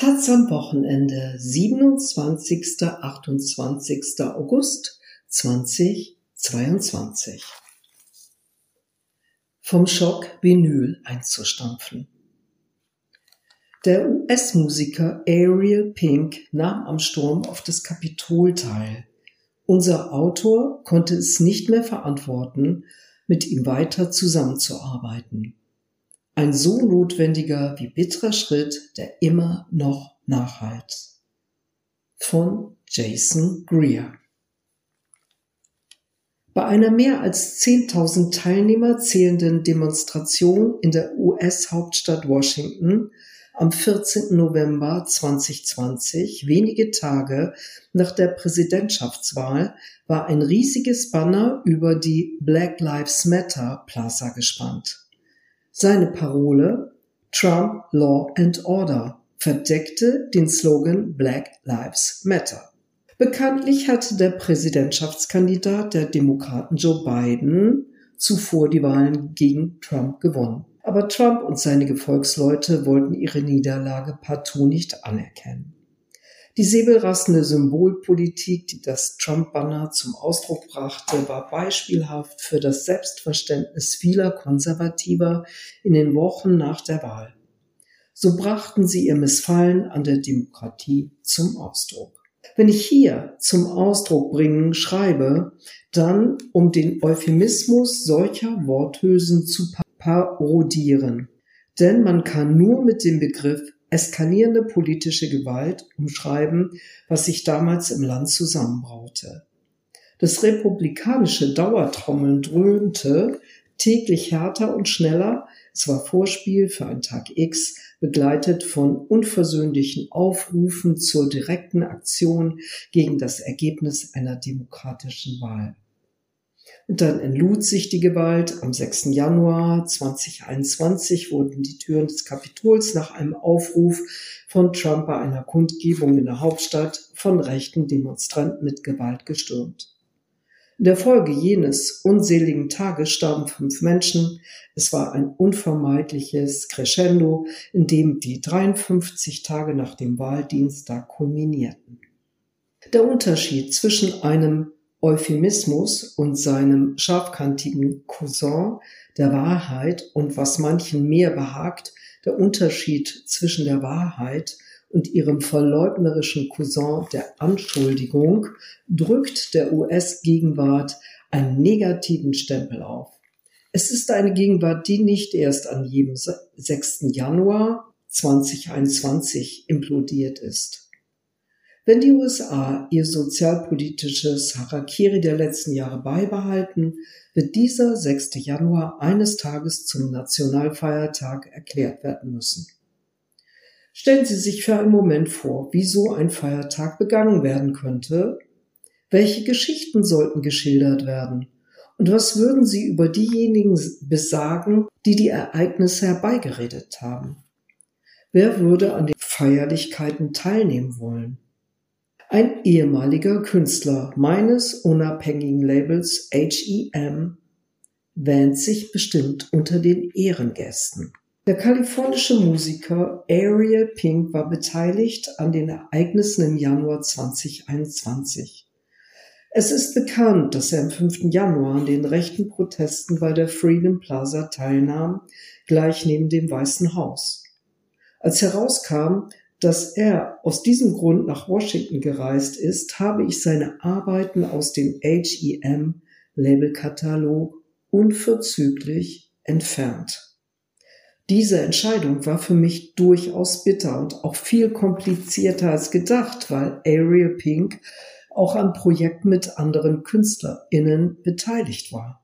Taz am Wochenende, 27. 28. August 2022. Vom Schock Vinyl einzustampfen. Der US-Musiker Ariel Pink nahm am Sturm auf das Kapitol teil. Unser Autor konnte es nicht mehr verantworten, mit ihm weiter zusammenzuarbeiten. Ein so notwendiger wie bitterer Schritt, der immer noch nachhalt. Von Jason Greer. Bei einer mehr als 10.000 Teilnehmer zählenden Demonstration in der US-Hauptstadt Washington am 14. November 2020, wenige Tage nach der Präsidentschaftswahl, war ein riesiges Banner über die Black Lives Matter Plaza gespannt. Seine Parole Trump Law and Order verdeckte den Slogan Black Lives Matter. Bekanntlich hatte der Präsidentschaftskandidat der Demokraten Joe Biden zuvor die Wahlen gegen Trump gewonnen. Aber Trump und seine Gefolgsleute wollten ihre Niederlage partout nicht anerkennen. Die säbelrassende Symbolpolitik, die das Trump-Banner zum Ausdruck brachte, war beispielhaft für das Selbstverständnis vieler Konservativer in den Wochen nach der Wahl. So brachten sie ihr Missfallen an der Demokratie zum Ausdruck. Wenn ich hier zum Ausdruck bringen schreibe, dann um den Euphemismus solcher Worthülsen zu parodieren. Denn man kann nur mit dem Begriff eskalierende politische Gewalt umschreiben, was sich damals im Land zusammenbraute. Das republikanische Dauertrommeln dröhnte täglich härter und schneller. Es war Vorspiel für einen Tag X, begleitet von unversöhnlichen Aufrufen zur direkten Aktion gegen das Ergebnis einer demokratischen Wahl. Und dann entlud sich die Gewalt. Am 6. Januar 2021 wurden die Türen des Kapitols nach einem Aufruf von Trump bei einer Kundgebung in der Hauptstadt von rechten Demonstranten mit Gewalt gestürmt. In der Folge jenes unseligen Tages starben fünf Menschen. Es war ein unvermeidliches Crescendo, in dem die 53 Tage nach dem Wahldienstag kulminierten. Der Unterschied zwischen einem Euphemismus und seinem scharfkantigen Cousin der Wahrheit und was manchen mehr behagt, der Unterschied zwischen der Wahrheit und ihrem verleugnerischen Cousin der Anschuldigung, drückt der US-Gegenwart einen negativen Stempel auf. Es ist eine Gegenwart, die nicht erst an jedem 6. Januar 2021 implodiert ist. Wenn die USA ihr sozialpolitisches Harakiri der letzten Jahre beibehalten, wird dieser 6. Januar eines Tages zum Nationalfeiertag erklärt werden müssen. Stellen Sie sich für einen Moment vor, wie so ein Feiertag begangen werden könnte. Welche Geschichten sollten geschildert werden? Und was würden Sie über diejenigen besagen, die die Ereignisse herbeigeredet haben? Wer würde an den Feierlichkeiten teilnehmen wollen? Ein ehemaliger Künstler meines unabhängigen Labels HEM wähnt sich bestimmt unter den Ehrengästen. Der kalifornische Musiker Ariel Pink war beteiligt an den Ereignissen im Januar 2021. Es ist bekannt, dass er am 5. Januar an den rechten Protesten bei der Freedom Plaza teilnahm, gleich neben dem Weißen Haus. Als herauskam, dass er aus diesem Grund nach Washington gereist ist, habe ich seine Arbeiten aus dem HEM Labelkatalog unverzüglich entfernt. Diese Entscheidung war für mich durchaus bitter und auch viel komplizierter als gedacht, weil Ariel Pink auch an Projekten mit anderen KünstlerInnen beteiligt war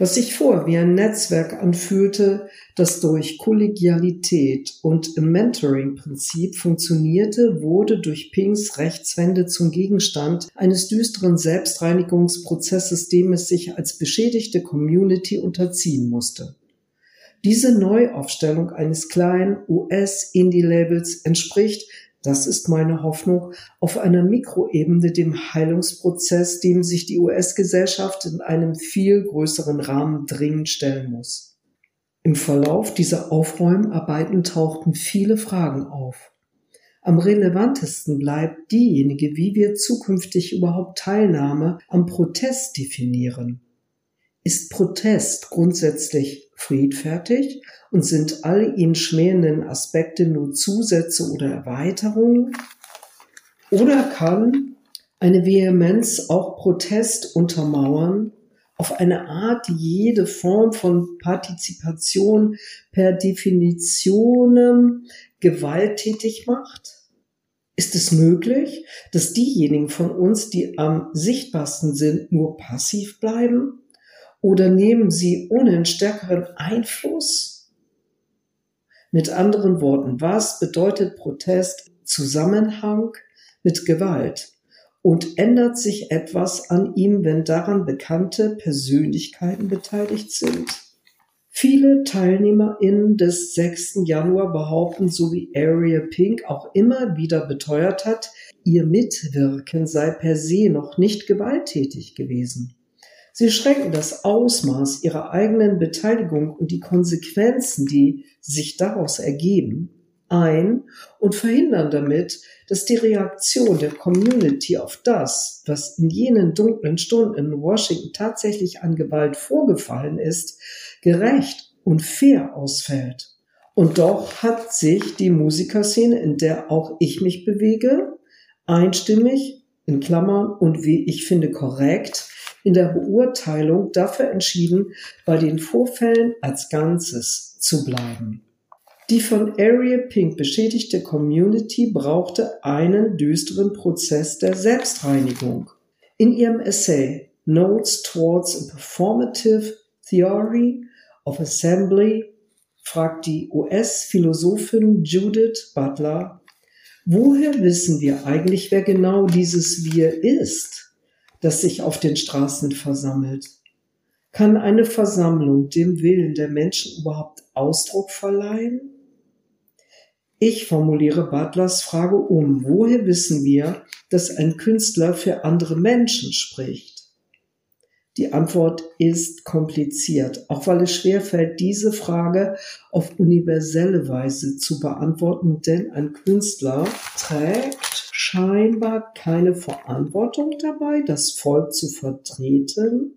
was sich vor wie ein Netzwerk anfühlte, das durch Kollegialität und im Mentoring-Prinzip funktionierte, wurde durch Pinks Rechtswende zum Gegenstand eines düsteren Selbstreinigungsprozesses, dem es sich als beschädigte Community unterziehen musste. Diese Neuaufstellung eines kleinen US-Indie-Labels entspricht das ist meine Hoffnung auf einer Mikroebene dem Heilungsprozess, dem sich die US-Gesellschaft in einem viel größeren Rahmen dringend stellen muss. Im Verlauf dieser Aufräumarbeiten tauchten viele Fragen auf. Am relevantesten bleibt diejenige, wie wir zukünftig überhaupt Teilnahme am Protest definieren. Ist Protest grundsätzlich friedfertig und sind alle ihn schmähenden Aspekte nur Zusätze oder Erweiterungen? Oder kann eine Vehemenz auch Protest untermauern auf eine Art, die jede Form von Partizipation per Definition gewalttätig macht? Ist es möglich, dass diejenigen von uns, die am sichtbarsten sind, nur passiv bleiben? Oder nehmen sie ohne stärkeren Einfluss? Mit anderen Worten, was bedeutet Protest Zusammenhang mit Gewalt? Und ändert sich etwas an ihm, wenn daran bekannte Persönlichkeiten beteiligt sind? Viele TeilnehmerInnen des 6. Januar behaupten, so wie Area Pink auch immer wieder beteuert hat, ihr Mitwirken sei per se noch nicht gewalttätig gewesen. Sie schränken das Ausmaß ihrer eigenen Beteiligung und die Konsequenzen, die sich daraus ergeben, ein und verhindern damit, dass die Reaktion der Community auf das, was in jenen dunklen Stunden in Washington tatsächlich an Gewalt vorgefallen ist, gerecht und fair ausfällt. Und doch hat sich die Musikerszene, in der auch ich mich bewege, einstimmig in Klammern und wie ich finde korrekt in der Beurteilung dafür entschieden, bei den Vorfällen als Ganzes zu bleiben. Die von Area Pink beschädigte Community brauchte einen düsteren Prozess der Selbstreinigung. In ihrem Essay Notes Towards a Performative Theory of Assembly fragt die US-Philosophin Judith Butler, woher wissen wir eigentlich, wer genau dieses Wir ist, das sich auf den Straßen versammelt? Kann eine Versammlung dem Willen der Menschen überhaupt Ausdruck verleihen? Ich formuliere Butlers Frage um. Woher wissen wir, dass ein Künstler für andere Menschen spricht? Die Antwort ist kompliziert, auch weil es schwerfällt, diese Frage auf universelle Weise zu beantworten, denn ein Künstler trägt scheinbar keine Verantwortung dabei, das Volk zu vertreten.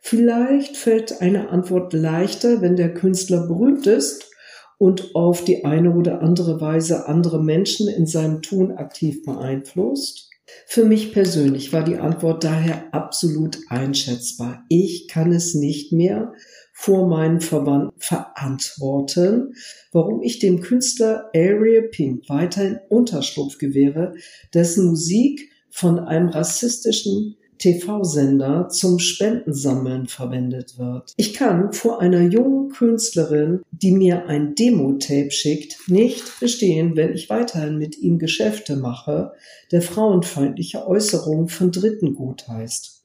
Vielleicht fällt eine Antwort leichter, wenn der Künstler berühmt ist und auf die eine oder andere Weise andere Menschen in seinem Tun aktiv beeinflusst? Für mich persönlich war die Antwort daher absolut einschätzbar. Ich kann es nicht mehr vor meinen Verwandten verantworten, warum ich dem Künstler Ariel Pink weiterhin Unterschlupf gewähre, dessen Musik von einem rassistischen TV-Sender zum Spendensammeln verwendet wird. Ich kann vor einer jungen Künstlerin, die mir ein Demo-Tape schickt, nicht bestehen, wenn ich weiterhin mit ihm Geschäfte mache, der frauenfeindliche Äußerungen von Dritten gutheißt.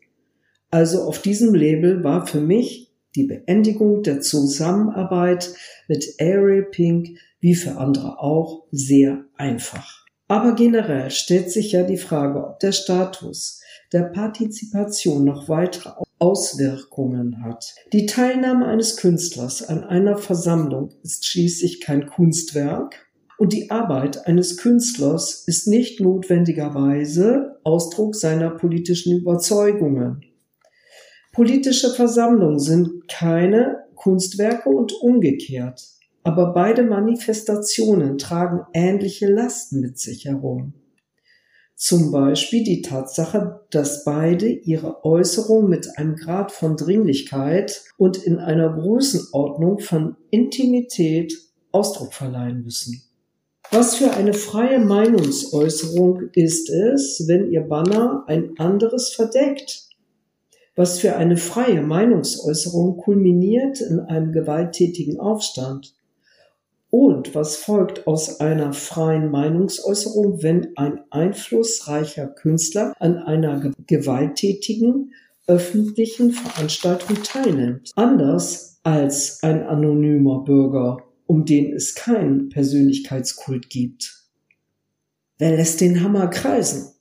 Also auf diesem Label war für mich die Beendigung der Zusammenarbeit mit Ariel Pink wie für andere auch sehr einfach. Aber generell stellt sich ja die Frage, ob der Status der Partizipation noch weitere Auswirkungen hat. Die Teilnahme eines Künstlers an einer Versammlung ist schließlich kein Kunstwerk und die Arbeit eines Künstlers ist nicht notwendigerweise Ausdruck seiner politischen Überzeugungen. Politische Versammlungen sind keine Kunstwerke und umgekehrt. Aber beide Manifestationen tragen ähnliche Lasten mit sich herum. Zum Beispiel die Tatsache, dass beide ihre Äußerung mit einem Grad von Dringlichkeit und in einer Größenordnung von Intimität Ausdruck verleihen müssen. Was für eine freie Meinungsäußerung ist es, wenn ihr Banner ein anderes verdeckt? Was für eine freie Meinungsäußerung kulminiert in einem gewalttätigen Aufstand? Und was folgt aus einer freien Meinungsäußerung, wenn ein einflussreicher Künstler an einer gewalttätigen öffentlichen Veranstaltung teilnimmt? Anders als ein anonymer Bürger, um den es keinen Persönlichkeitskult gibt. Wer lässt den Hammer kreisen?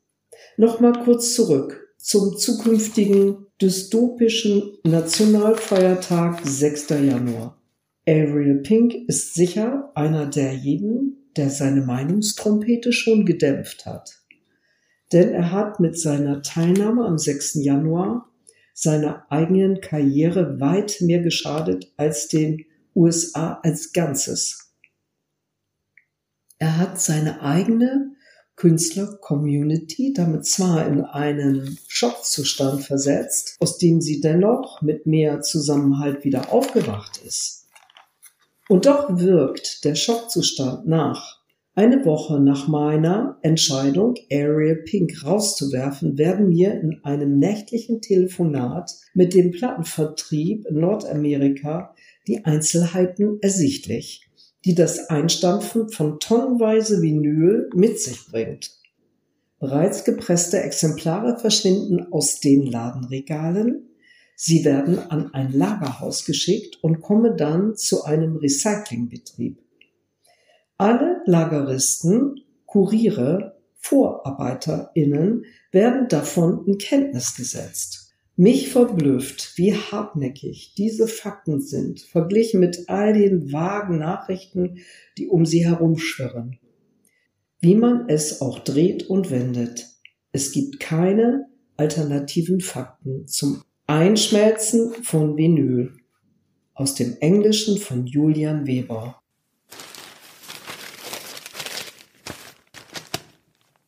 Nochmal kurz zurück zum zukünftigen dystopischen Nationalfeiertag 6. Januar. Ariel Pink ist sicher einer derjenigen, der seine Meinungstrompete schon gedämpft hat. Denn er hat mit seiner Teilnahme am 6. Januar seiner eigenen Karriere weit mehr geschadet als den USA als Ganzes. Er hat seine eigene Künstler-Community damit zwar in einen Schockzustand versetzt, aus dem sie dennoch mit mehr Zusammenhalt wieder aufgewacht ist. Und doch wirkt der Schockzustand nach. Eine Woche nach meiner Entscheidung, Ariel Pink rauszuwerfen, werden mir in einem nächtlichen Telefonat mit dem Plattenvertrieb in Nordamerika die Einzelheiten ersichtlich die das Einstampfen von tonnenweise Vinyl mit sich bringt. Bereits gepresste Exemplare verschwinden aus den Ladenregalen. Sie werden an ein Lagerhaus geschickt und kommen dann zu einem Recyclingbetrieb. Alle Lageristen, Kuriere, VorarbeiterInnen werden davon in Kenntnis gesetzt. Mich verblüfft, wie hartnäckig diese Fakten sind, verglichen mit all den vagen Nachrichten, die um sie herumschwirren. Wie man es auch dreht und wendet, es gibt keine alternativen Fakten zum Einschmelzen von Vinyl aus dem Englischen von Julian Weber.